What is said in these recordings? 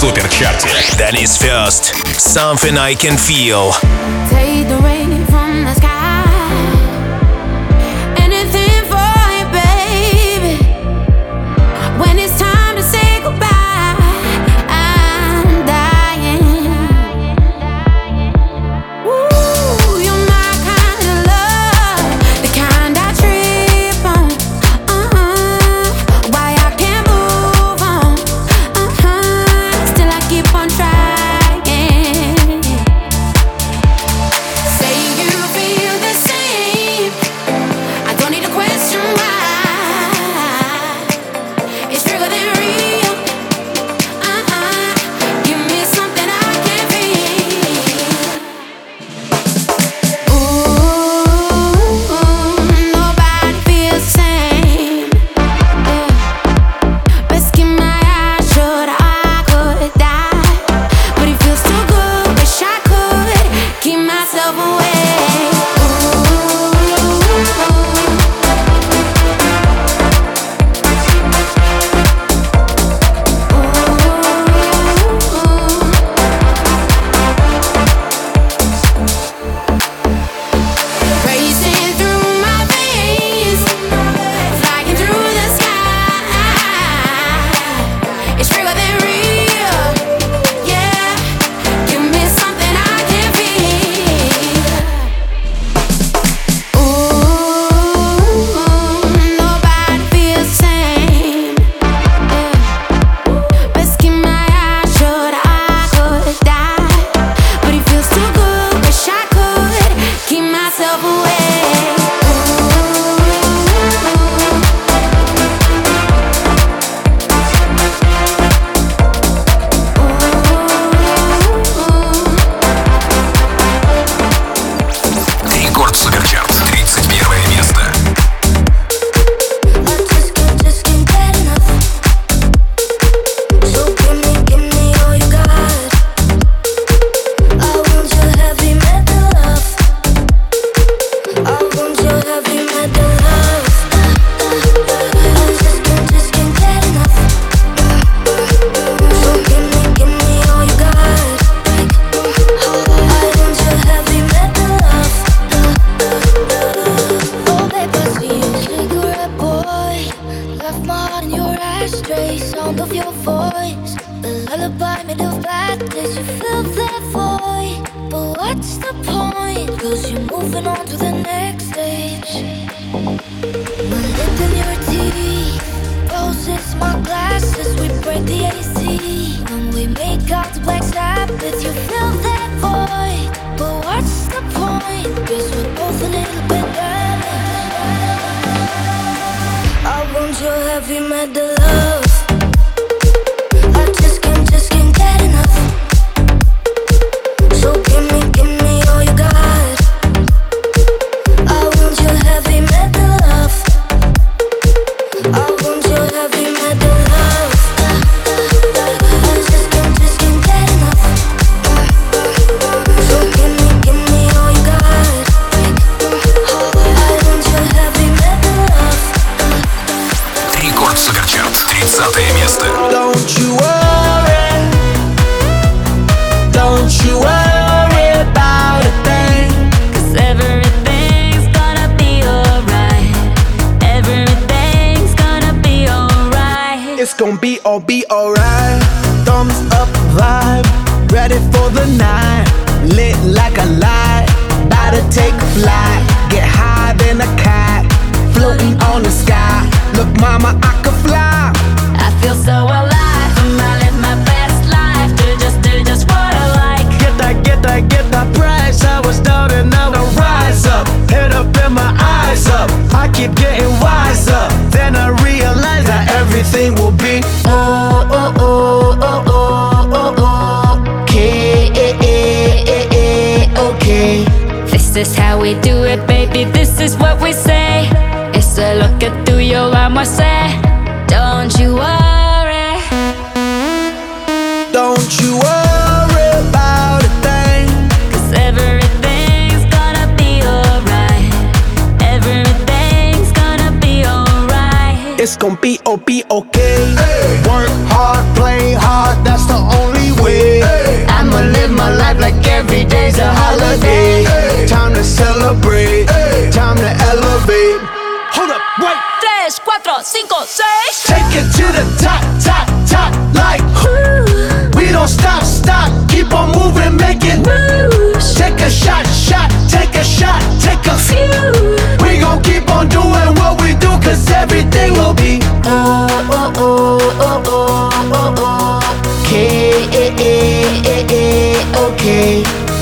суперчарте. Danny's first. Something I can feel. Take the rain from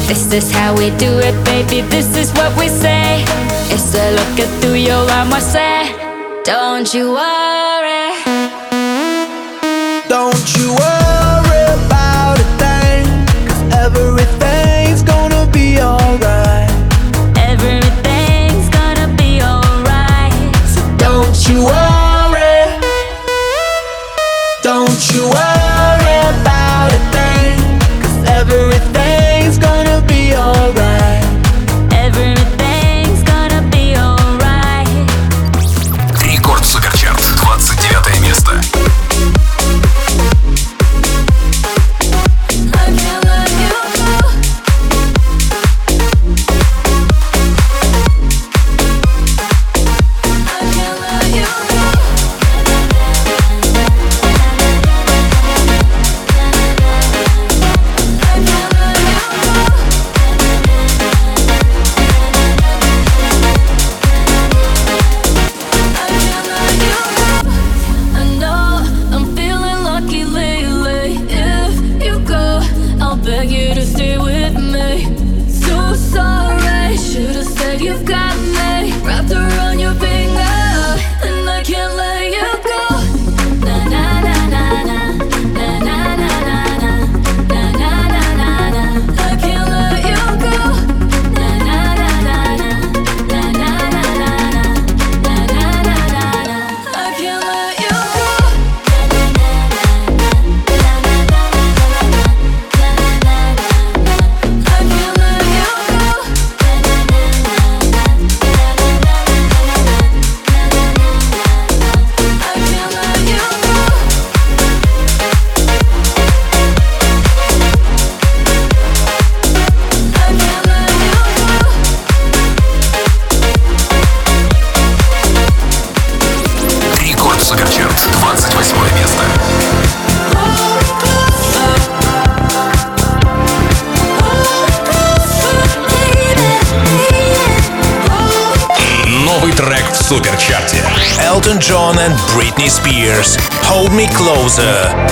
This is how we do it, baby, this is what we say. It's a look at through your alma say? Don't you worry. Don't you worry. Souza.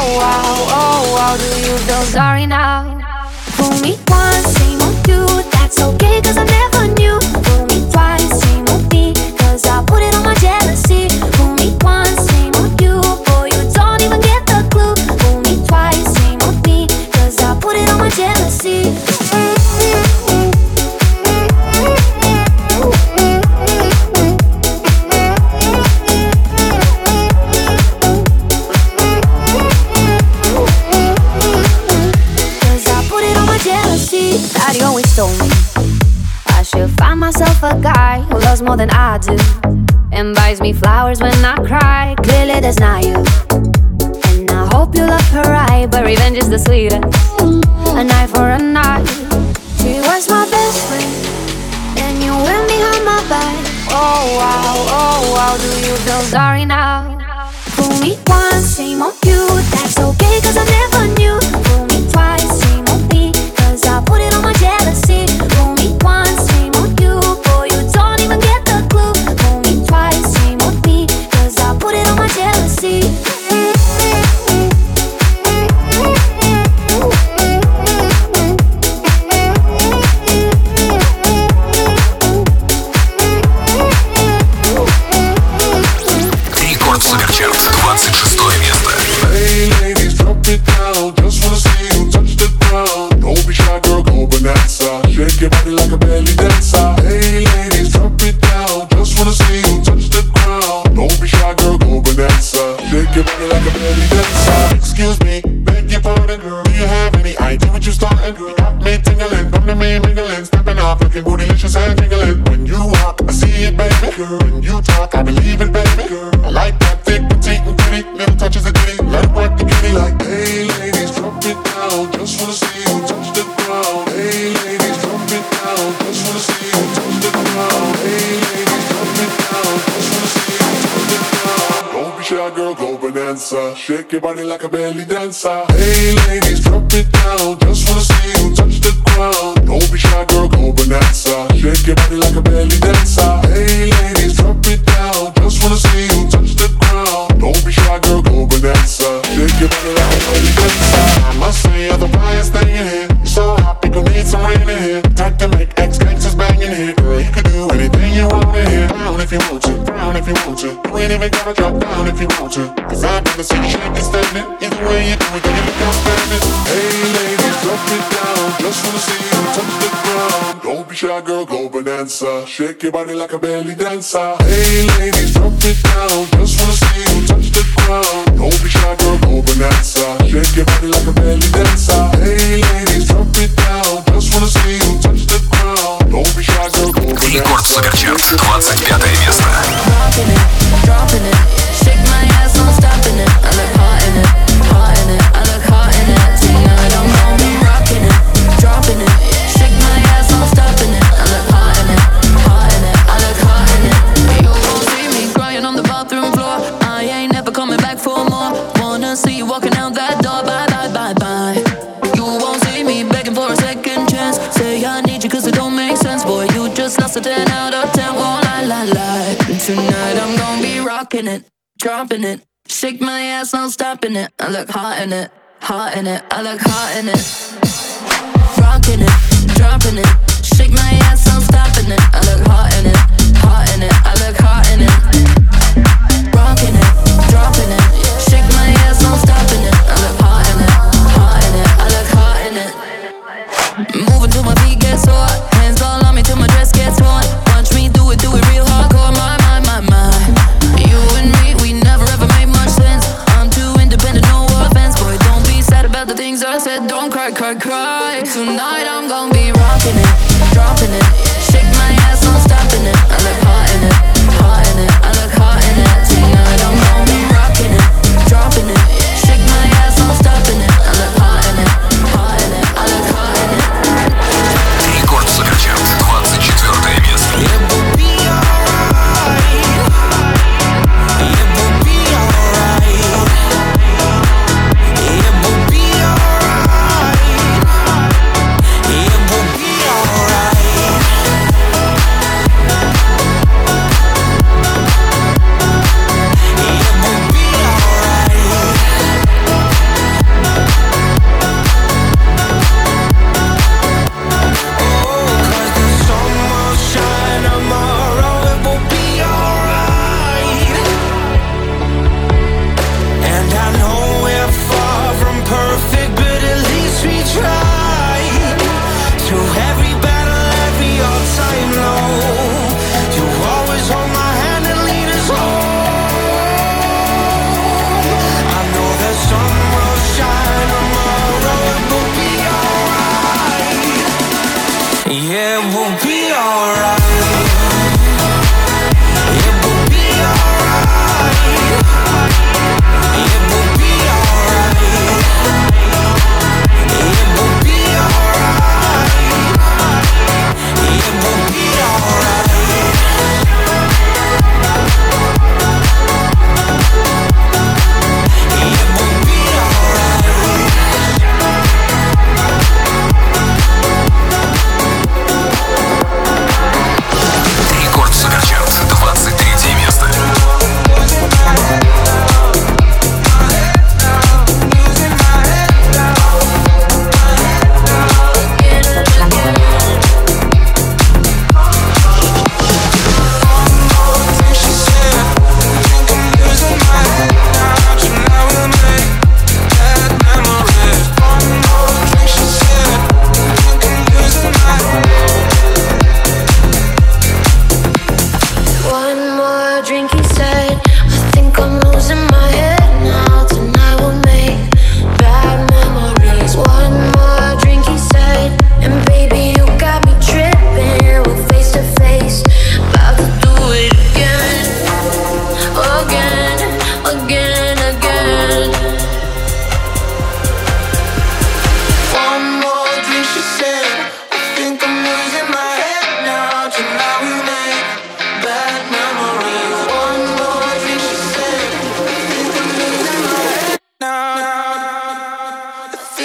oh wow, oh do you feel sorry now? For me once, same on you, that's okay, cause I'm me flowers when I cry. Clearly, that's not you. And I hope you love her right, but revenge is the sweetest. A night for a night. She was my best friend, and you win me on my back. Oh wow, oh wow, do you feel sorry now? Fool me once, shame on you. That's okay, cause I'm never. Jingling, Come to me, mingling, stepping off, looking bootylicious and jingling. When you walk, I see it, baby. Girl, when you talk, I believe it, baby. Girl, I like that thick, petite, and pretty. Little touches of ditty, like work the kitty Like, hey, ladies, drop it down, just wanna see you touch the ground. Hey, ladies, drop it down, just wanna see you touch the ground. Hey, ladies, drop it down, just wanna see you touch the ground. Don't be shy, girl, go bonanza. Shake your body like a belly dancer. Hey, ladies, drop it down my girl, go bonanza. Shake your body like a belly dancer. Hey ladies, drop it down. Just wanna see you touch the ground. Don't be shy, girl, go bonanza. Shake your body like a belly dancer. I must say you're the brightest thing in here. You're so hot, people need some rain in here. Time to make ex gangsters bang in here. Girl, you can do anything you want in here. Down if you want to, down if you want to. You ain't even gotta drop down if you want to. Cause I've never seen you shake and stand. Either way you do it, you look outstanding. Hey ladies, drop it down. Just wanna see you touch the ground. Don't be shy, girl, go bonanza. Shake your body like a belly dancer. Hey, ladies, drop it down. Just wanna see you touch the ground. Don't be shy, girl, go bonanza. Shake your body like a belly dancer. Hey, ladies, drop it down. Just wanna see you touch the ground. Don't be shy, girl, go bonanza. Рекорд Суперчарт, 25 место. Dropping it, dropping it. Tonight I'm gonna be rocking it, dropping it. Shake my ass, no stopping it. I look hot in it, hot in it. I look hot in it. Rocking it, dropping it. Shake my ass, no stopping it. I look hot in it, hot in it. I look hot in it. Rocking it, dropping it. Shake my ass, no stopping it. I look hot in it, hot in it. I look hot in it. Moving till my feet get sore, hands all on me till my dress gets torn. cry, cry, cry. Tonight I'm gonna be rocking it, dropping it.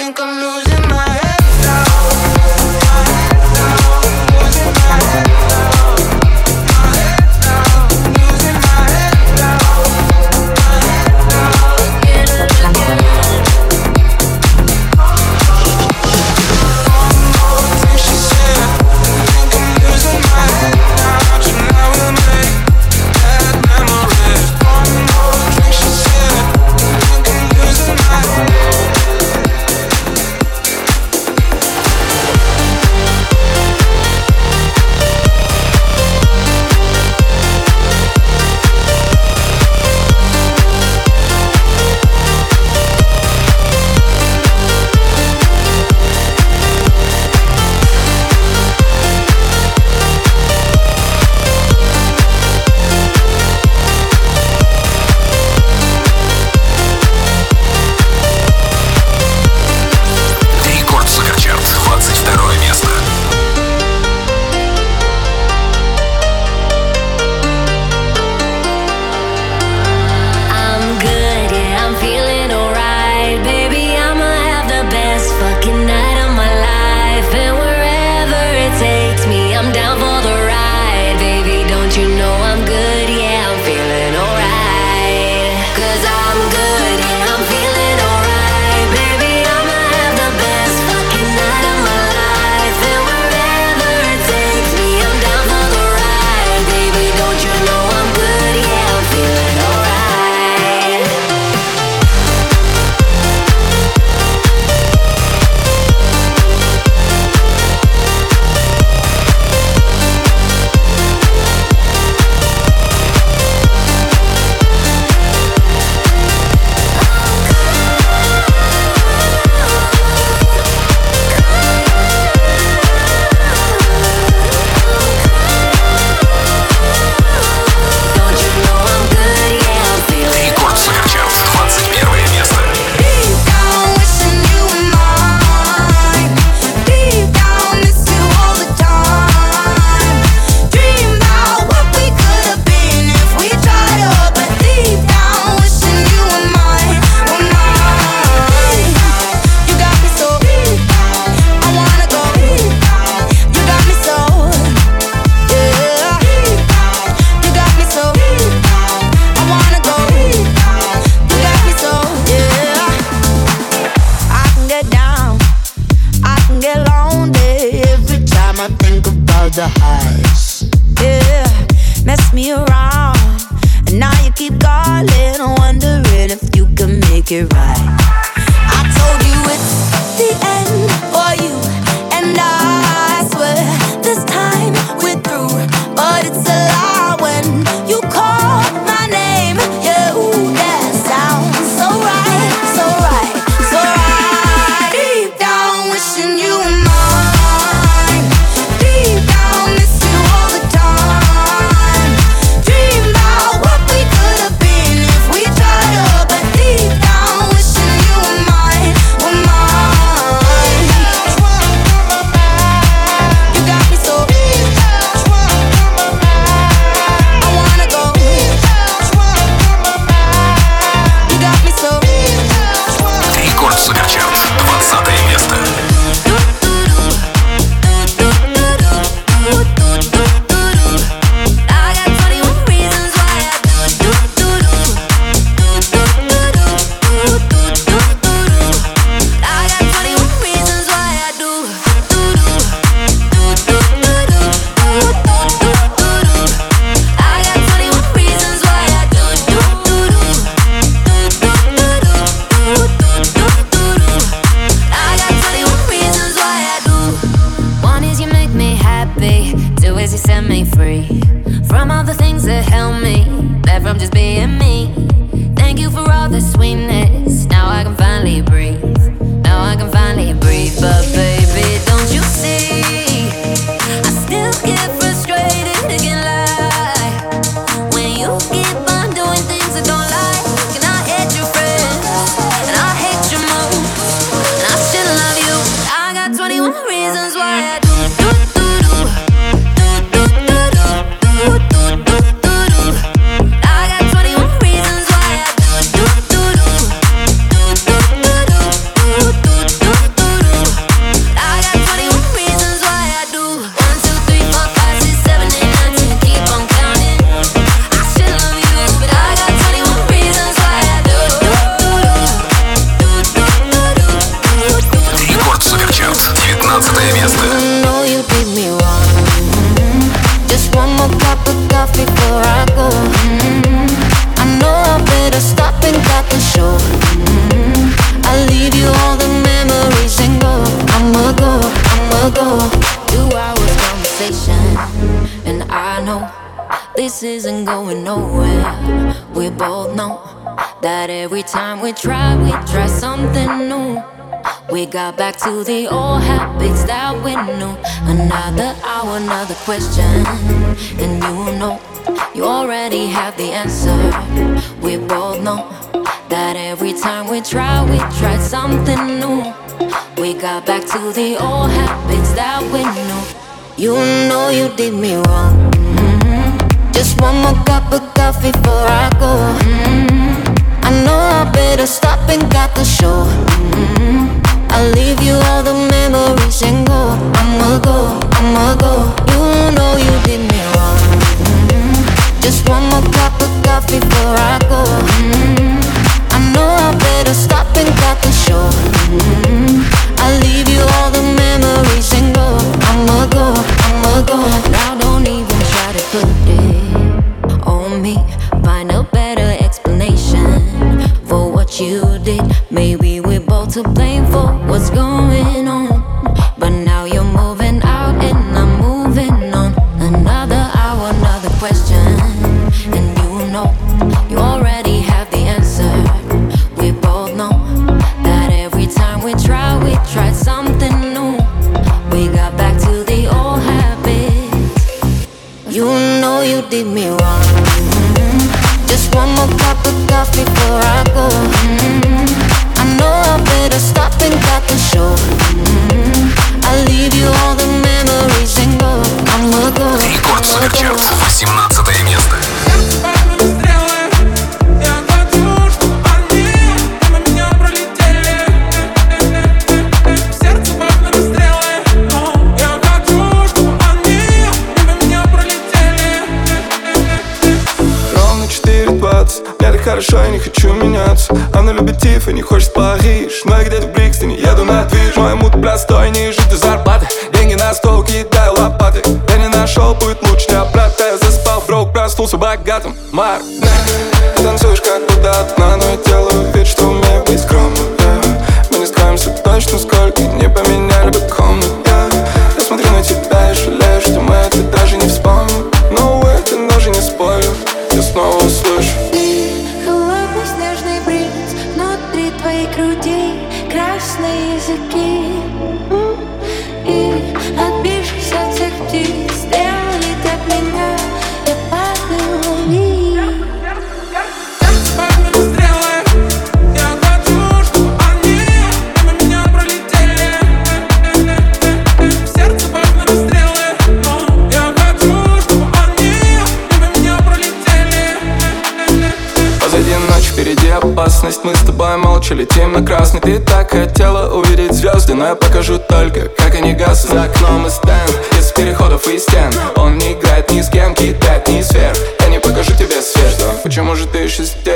ven conmigo. This isn't going nowhere. We both know that every time we try, we try something new. We got back to the old habits that we knew. Another hour, another question. And you know, you already have the answer. We both know that every time we try, we try something new. We got back to the old habits that we knew. You know you did me wrong. Just one more cup of coffee before I go. Mhm. I know I better stop and got the show. Mhm. I'll leave you all the memories and go. I'ma go, I'ma go. You know you did me wrong. Mhm. Just one more cup of coffee before I go. I know I better stop and got the show. I'll leave you all the memories and go. I'ma go, I'ma go. Now don't even try to put it me. Find a better explanation for what you did. Maybe we're both to blame for what's going on. But now you're moving out and I'm moving on. Another hour, another question. And you know, you already have the answer. We both know that every time we try, we try something new. We got back to the old habits. You know you did me wrong. before I go. Mhm. I know I better stop and cut the show. Mhm. I'll leave you all the memories and go. I'ma go. Рекорд I'ma Суперчарт, go. 18 Киев и не хочешь Париж. Но я где-то в Брикстоне, еду на движ. Мой муд простой, не ниже до зарплаты. Деньги на стол, кидаю лопаты. Я не нашел, будет лучше не обратно. Я заспал, вдруг проснулся богатым. Марк, ты танцуешь как только как они гаснут. За окном и стенд, из переходов и стен. Он не играет ни с кем, кидает ни сверх. Я не покажу тебе свет, Почему же ты еще здесь?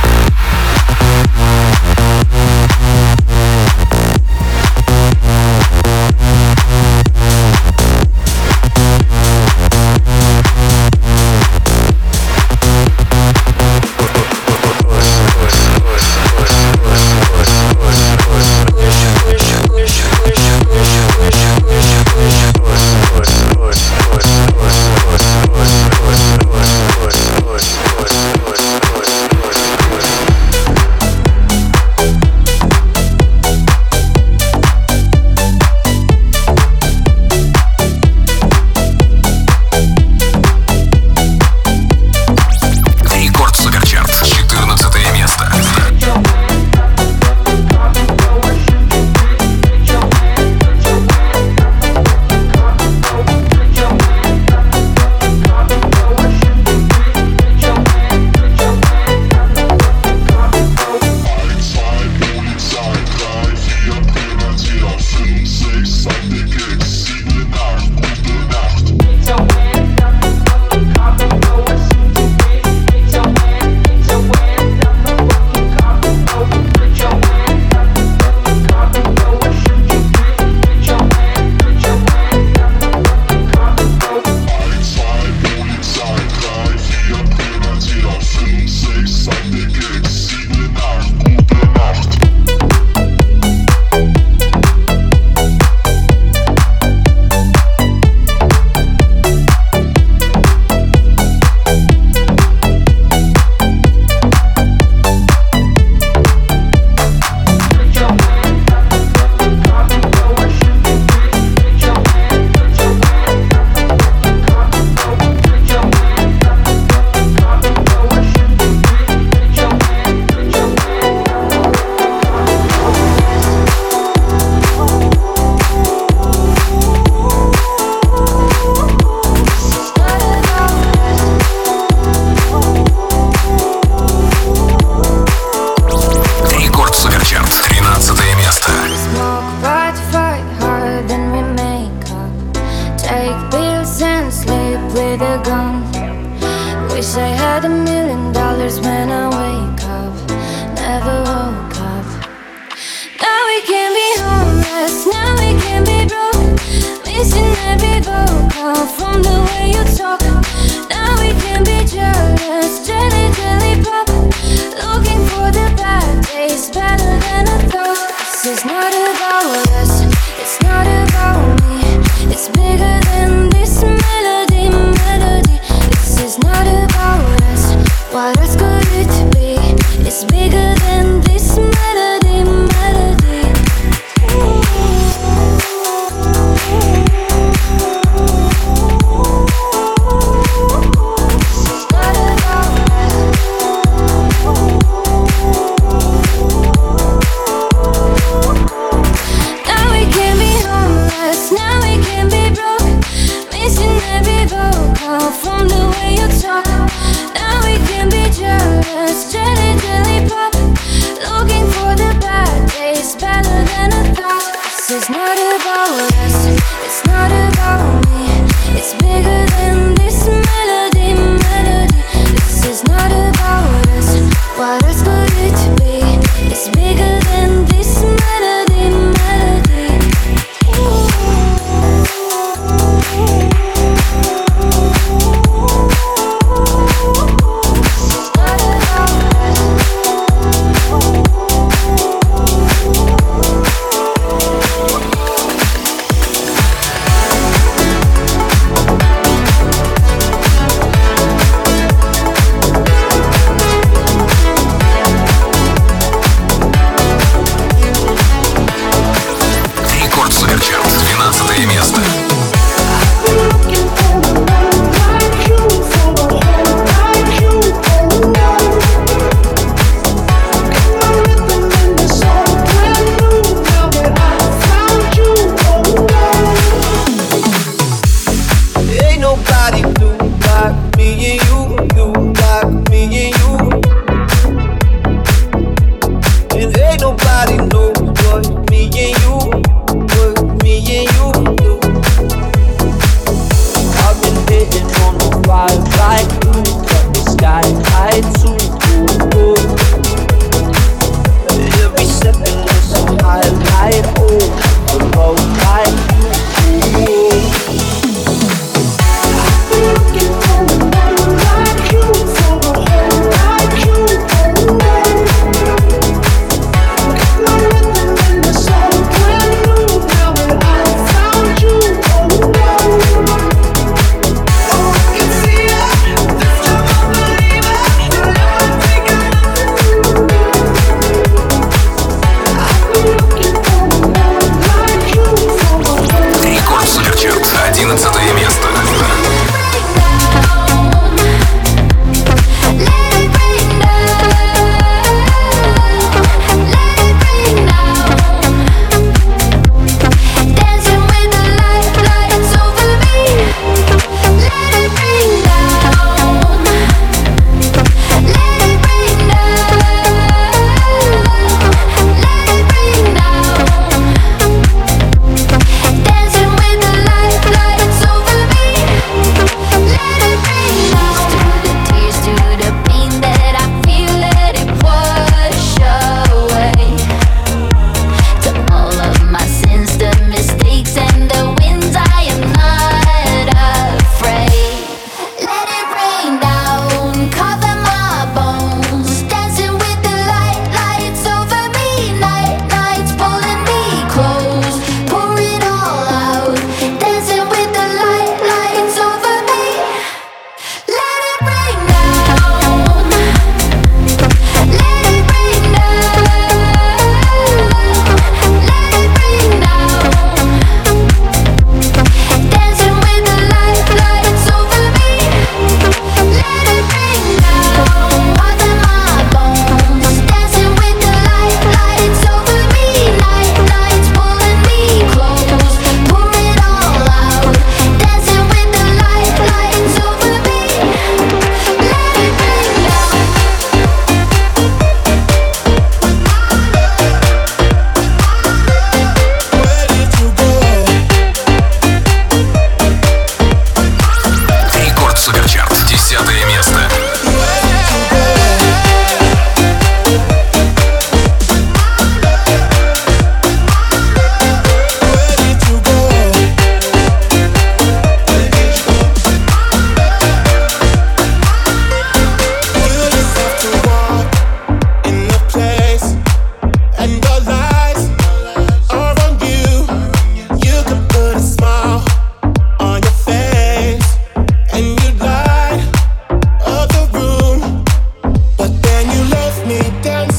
chasing every vocal from the way you talk. Now we can be.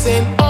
Find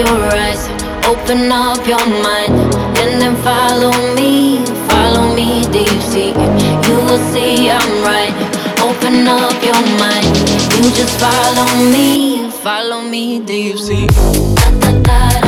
your eyes, open up your mind, and then follow me, follow me deep sea. You will see I'm right. Open up your mind. You just follow me, follow me deep sea. Da, da, da.